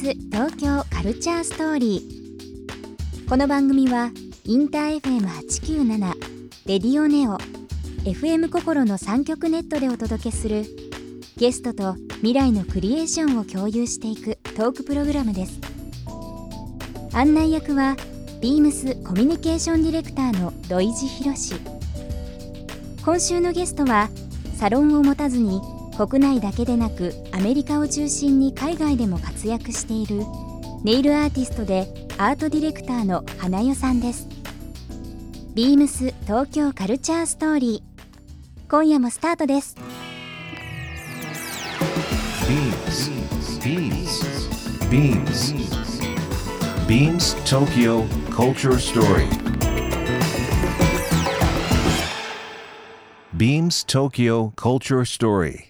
ス東京カルチャーストーリー。この番組はインター FM897 レディオネオ FM 心の3極ネットでお届けするゲストと未来のクリエーションを共有していくトークプログラムです。案内役はビームスコミュニケーションディレクターの土井博。今週のゲストはサロンを持たずに国内だけでなくアメリカを中心に海外でも活躍しているネイルアーティストでアートディレクターの花代さんですビームス東京カルチャーストーリー今夜もスタートです Beams. Beams. Beams Tokyo Culture Story. Beams Tokyo Culture Story.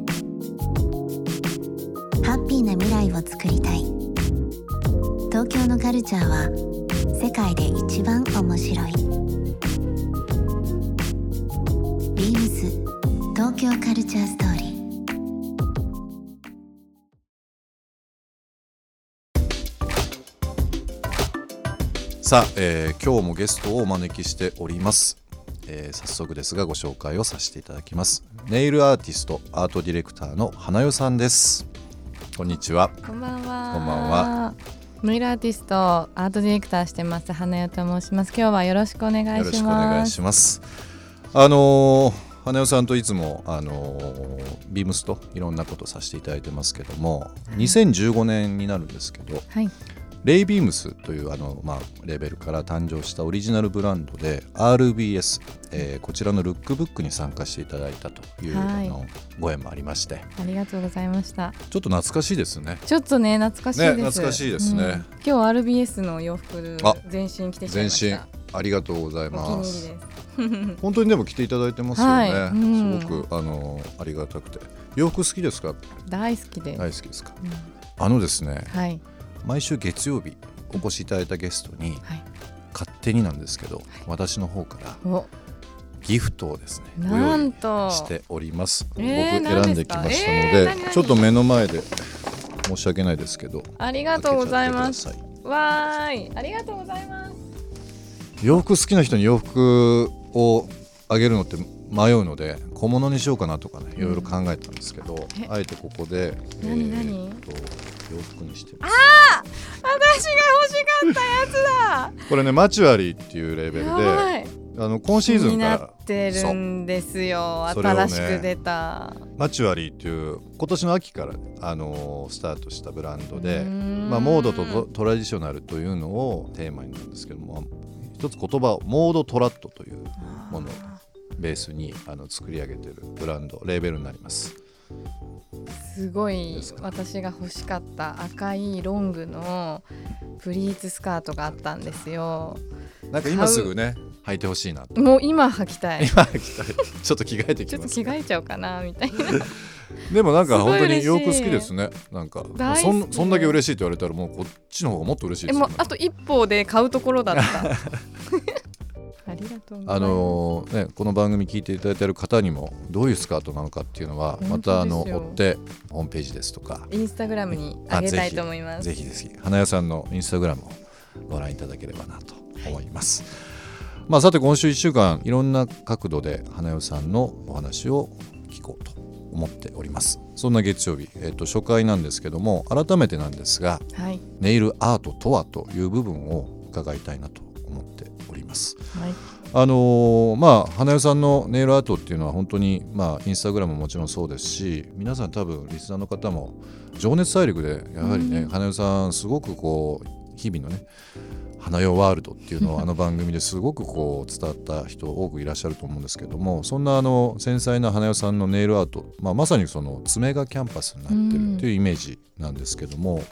を作りたい。東京のカルチャーは世界で一番面白い。ビームス東京カルチャーストーリー。さあ、えー今日もゲストをお招きしております、えー早速ですがご紹介をさせていただきます。ネイルアーティストアートディレクターの花代さんです。こんにちはこんばんは。こんばんは。ネイルアーティスト、アートディレクターしてます花代と申します。今日はよろしくお願いします。よろしくお願いしますあのー花代さんといつも、あのービームスといろんなことさせていただいてますけども、2015年になるんですけどはい。レイビームスというあの、まあ、レベルから誕生したオリジナルブランドで RBS、えーこちらのルックブックに参加していただいたという、はいあのご縁もありましてありがとうございました。ちょっと懐かしいですね。ちょっとね懐かしいです。ね懐かしいですねうん今日 RBS の洋服あ全身着て全身。ありがとうございます。本当にでも着ていただいてますよね。はいうんすごくあのありがたくて洋服好きですか？大好きです。大好きですか？うんあのですねはい毎週月曜日お越しいただいたゲストにはい。勝手になんですけど私の方からお。ギフトをですねごな用意んとしております、えー僕選んできましたの何で、ちょっと目の前で申し訳ないですけどありがとうございます。わーい。ありがとうございます。い洋服好きな人に洋服をあげるのって迷うので小物にしようかなとかねいろいろ考えたんですけど、え。あえてここで何何？ーっと洋服にしてます私が欲しかったやつだ。これねマチュアリーっていうレベルで。あの今シーズンになからってるんですよ。新しく出た、マチュアリーっていう今年の秋から、あのースタートしたブランドでまあ、モードとトトラディショナルというのをテーマになんですけども一つ言葉をモードトラットというものをベースにあの作り上げてるブランドレーベルになりますすごい私が欲しかった赤いロングのプリーツスカートがあったんですよ。なんか今すぐね履いてほしいなと。もう今履きたい。今履きたい。ちょっと着替えてちょっときます着替えちゃおうかなみたいな。でもなんか本当に洋服好きですね。なんかそんそんだけ嬉しいって言われたらもうこっちの方がもっと嬉しいえですよね。もうあと一歩で買うところだった ありがとうあのーね、この番組聞いていただいている方にもどういうスカートなのかっていうのはまたあの追ってホームページですとかインスタグラムにあげたいと思います。ぜひぜひ。花屋さんのインスタグラムをご覧いただければなと思います、まあさて今週1週間いろんな角度で花屋さんのお話を聞こうと思っております。そんな月曜日、えっと初回なんですけども改めてなんですがはい。ネイルアートとはという部分を伺いたいなと思っております。はい。あのーまあ花代さんのネイルアートっていうのは本当にまあインスタグラムももちろんそうですし皆さん多分リスナーの方も情熱大陸でやはりね、うん。花代さんすごくこう日々のね花代ワールドっていうのをあの番組ですごくこう伝わった人多くいらっしゃると思うんですけどもそんなあの繊細な花代さんのネイルアート、まあ、まさにその爪がキャンパスになってるっていうイメージなんですけども、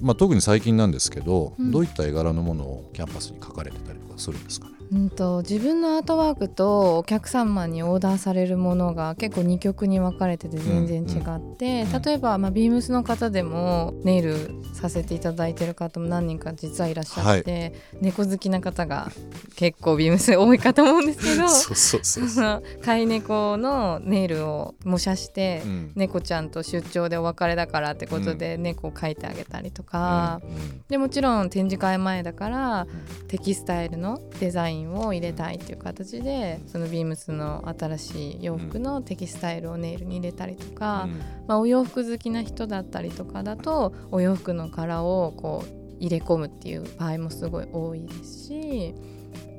まあ、特に最近なんですけど、どういった絵柄のものをキャンパスに描かれてたりとかするんですかね？うんと自分のアートワークとお客様にオーダーされるものが結構2曲に分かれてて全然違って、うんうん。例えば、まあ、ビームスの方でもネイルさせていただいてる方も何人か実はいらっしゃって、猫好きな方が結構ビームス多いかと思うんですけど そうそうそうそ の飼い猫のネイルを模写して、うん。猫ちゃんと出張でお別れだからってことで猫を描いてあげたりとか、でもちろん展示会前だからテキスタイルのデザインを入れたいっていう形でそのビームスの新しい洋服のテキスタイルをネイルに入れたりとか、まあ、お洋服好きな人だったりとかだとお洋服の柄をこう入れ込むっていう場合もすごい多いですし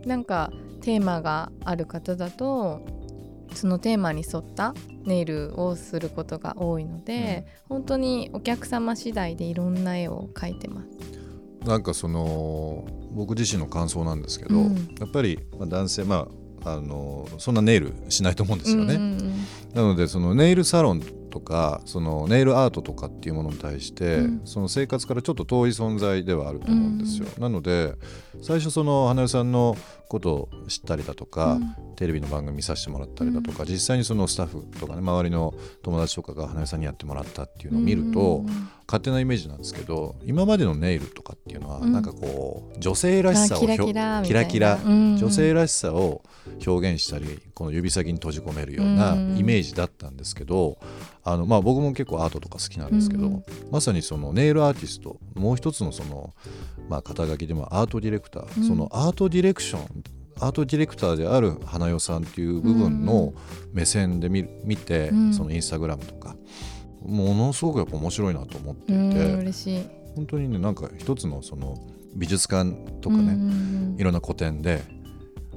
なんかテーマがある方だとそのテーマに沿ったネイルをすることが多いので、本当にお客様次第でいろんな絵を描いてます。なんかその僕自身の感想なんですけど、うん。やっぱりまあ男性まああのそんなネイルしないと思うんですよね。うんうんうん。なのでそのネイルサロンとかそのネイルアートとかっていうものに対して、うん。その生活からちょっと遠い存在ではあると思うんですよ。なので最初その花代さんのことを知ったりだとか、うん。テレビの番組見させてもらったりだとか、実際にそのスタッフとかね周りの友達とかが花代さんにやってもらったっていうのを見ると、うんうん勝手なイメージなんですけど今までのネイルとかっていうのは、うん。なんかこう女性らしさをキラキラキラキラ。女性らしさを表現したりこの指先に閉じ込めるようなうん。イメージだったんですけど、あのまあ、僕も結構アートとか好きなんですけど、まさにそのネイルアーティストもう一つのその、まあ、肩書きでもアートディレクター、うん。そのアートディレクションアートディレクターである花代さんっていう部分の目線で見る見て、うん。そのインスタグラムとかものすごくやっぱ面白いなと思っていて、うん嬉しい。本当にねなんか一つのその美術館とかね、いろんな個展で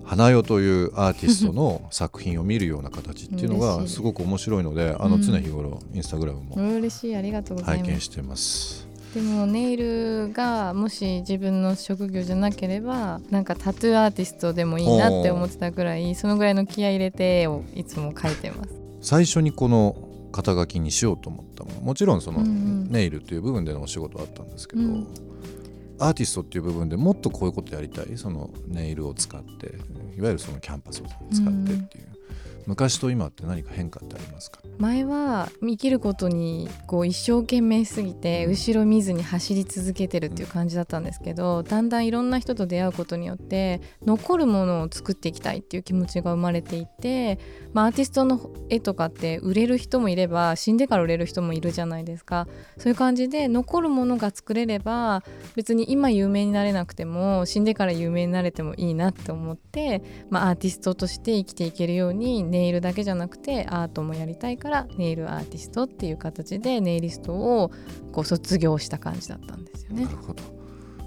花代というアーティストの作品を見るような形っていうのがすごく面白いのであのうん常日頃インスタグラムうん。も嬉しいありがとうございます。拝見してます。でもネイルがもし自分の職業じゃなければなんかタトゥーアーティストでもいいなって思ってたぐらいそのぐらいの気合い入れて絵をいつも描いてます。最初にこの肩書きにしようと思ったもちろんそのネイルという部分でのお仕事はあったんですけど、うん。アーティストっていう部分でもっとこういうことやりたい。そのネイルを使っていわゆるそのキャンパスを使ってっていう、昔と今って何か変化ってありますか？前は生きることにこう一生懸命すぎて後ろ見ずに走り続けてるっていう感じだったんですけどだんだんいろんな人と出会うことによって残るものを作っていきたいっていう気持ちが生まれていて、まあ、アーティストの絵とかって売れる人もいれば死んでから売れる人もいるじゃないですか。そういう感じで残るものが作れれば別に今有名になれなくても死んでから有名になれてもいいなって思って、まあ、アーティストとして生きていけるようにネイルだけじゃなくてアートもやりたいからネイルアーティストっていう形でネイリストをこう卒業した感じだったんですよね。な。るほど。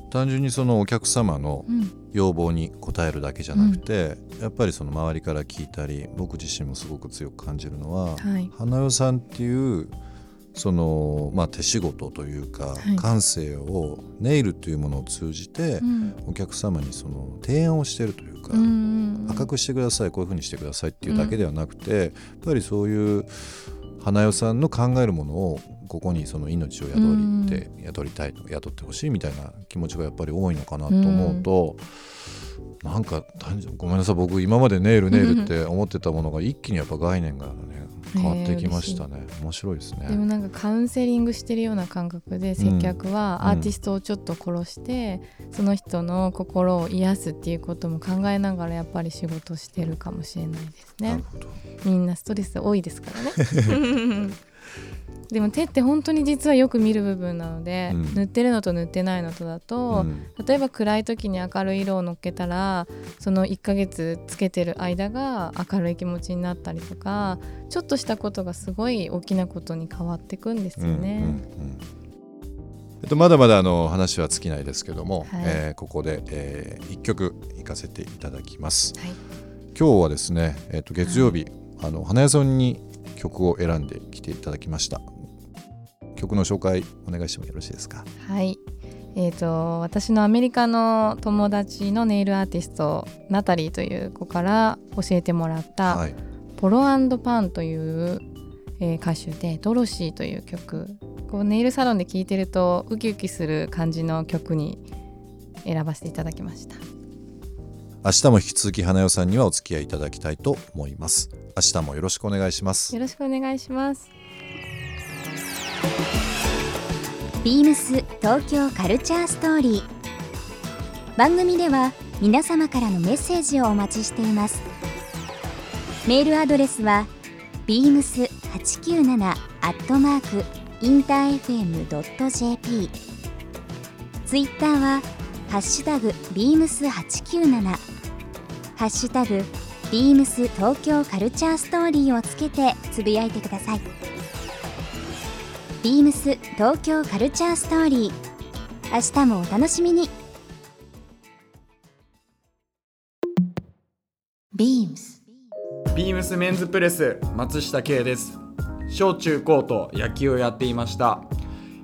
単純にそのお客様のうん。要望に応えるだけじゃなくて、やっぱりその周りから聞いたり僕自身もすごく強く感じるのは、はい。花代さんっていうその、まあ、手仕事というか、はい。感性をネイルというものを通じて、うん。お客様にその提案をしてるというか、うんうん赤くしてくださいこういうふうにしてくださいっていうだけではなくて、やっぱりそういう花代さんの考えるものをここにその命を宿りって、宿りたいと雇ってほしいみたいな気持ちがやっぱり多いのかなと思うと、なんかごめんなさい僕今までネイルネイルって思ってたものが一気にやっぱ概念がね変わってきましたね、面白いですね。でもなんかカウンセリングしてるような感覚で接客はアーティストをちょっと殺して、その人の心を癒すっていうことも考えながらやっぱり仕事してるかもしれないですね。なる。ほど。みんなストレス多いですからね でも手って本当に実はよく見る部分なので、うん。塗ってるのと塗ってないのとだと、うん。例えば暗い時に明るい色を乗っけたらその1ヶ月つけてる間が明るい気持ちになったりとかちょっとしたことがすごい大きなことに変わってくんですよね。うんうんうん。えっと、まだまだあの話は尽きないですけども、はい。えーここで、え1曲いかせていただきます。はい。今日はですね、えっと、月曜日、あの花屋さんに曲を選んできていただきました。曲の紹介お願いしてもよろしいですか？はいえーと、私のアメリカの友達のネイルアーティストナタリーという子から教えてもらった「はい、ポロパン」という、えー、歌手で「ドロシー」という曲こうネイルサロンで聴いてるとウキウキする感じの曲に選ばせていただきました明日も引き続き花代さんにはお付き合いいただきたいと思います。明日もよろしくお願いします。よろしくお願いします。ビームス東京カルチャーストーリー。番組では皆様からのメッセージをお待ちしています。メールアドレスは beams897 アットマークインター FM.jp ツイッターはハッシュタグ beams897 ハッシュタグ beams 東京カルチャーストーリーをつけてつぶやいてください。ビームス東京カルチャーストーリー。明日もお楽しみに。ビームス。ビームスメンズプレス松下圭です。小中高と野球をやっていました。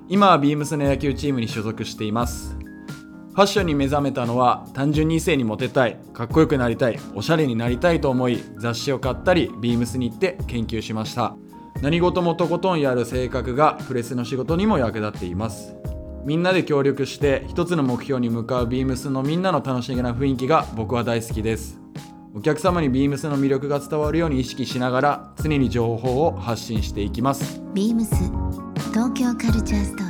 今はビームスの野球チームに所属しています。ファッションに目覚めたのは単純に異性にモテたいかっこよくなりたいおしゃれになりたいと思い雑誌を買ったりビームスに行って研究しました。何事もとことんやる性格がプレスの仕事にも役立っています。みんなで協力して一つの目標に向かうビームスのみんなの楽しげな雰囲気が僕は大好きです。お客様にビームスの魅力が伝わるように意識しながら常に情報を発信していきます。ビームス東京カルチャーストーリー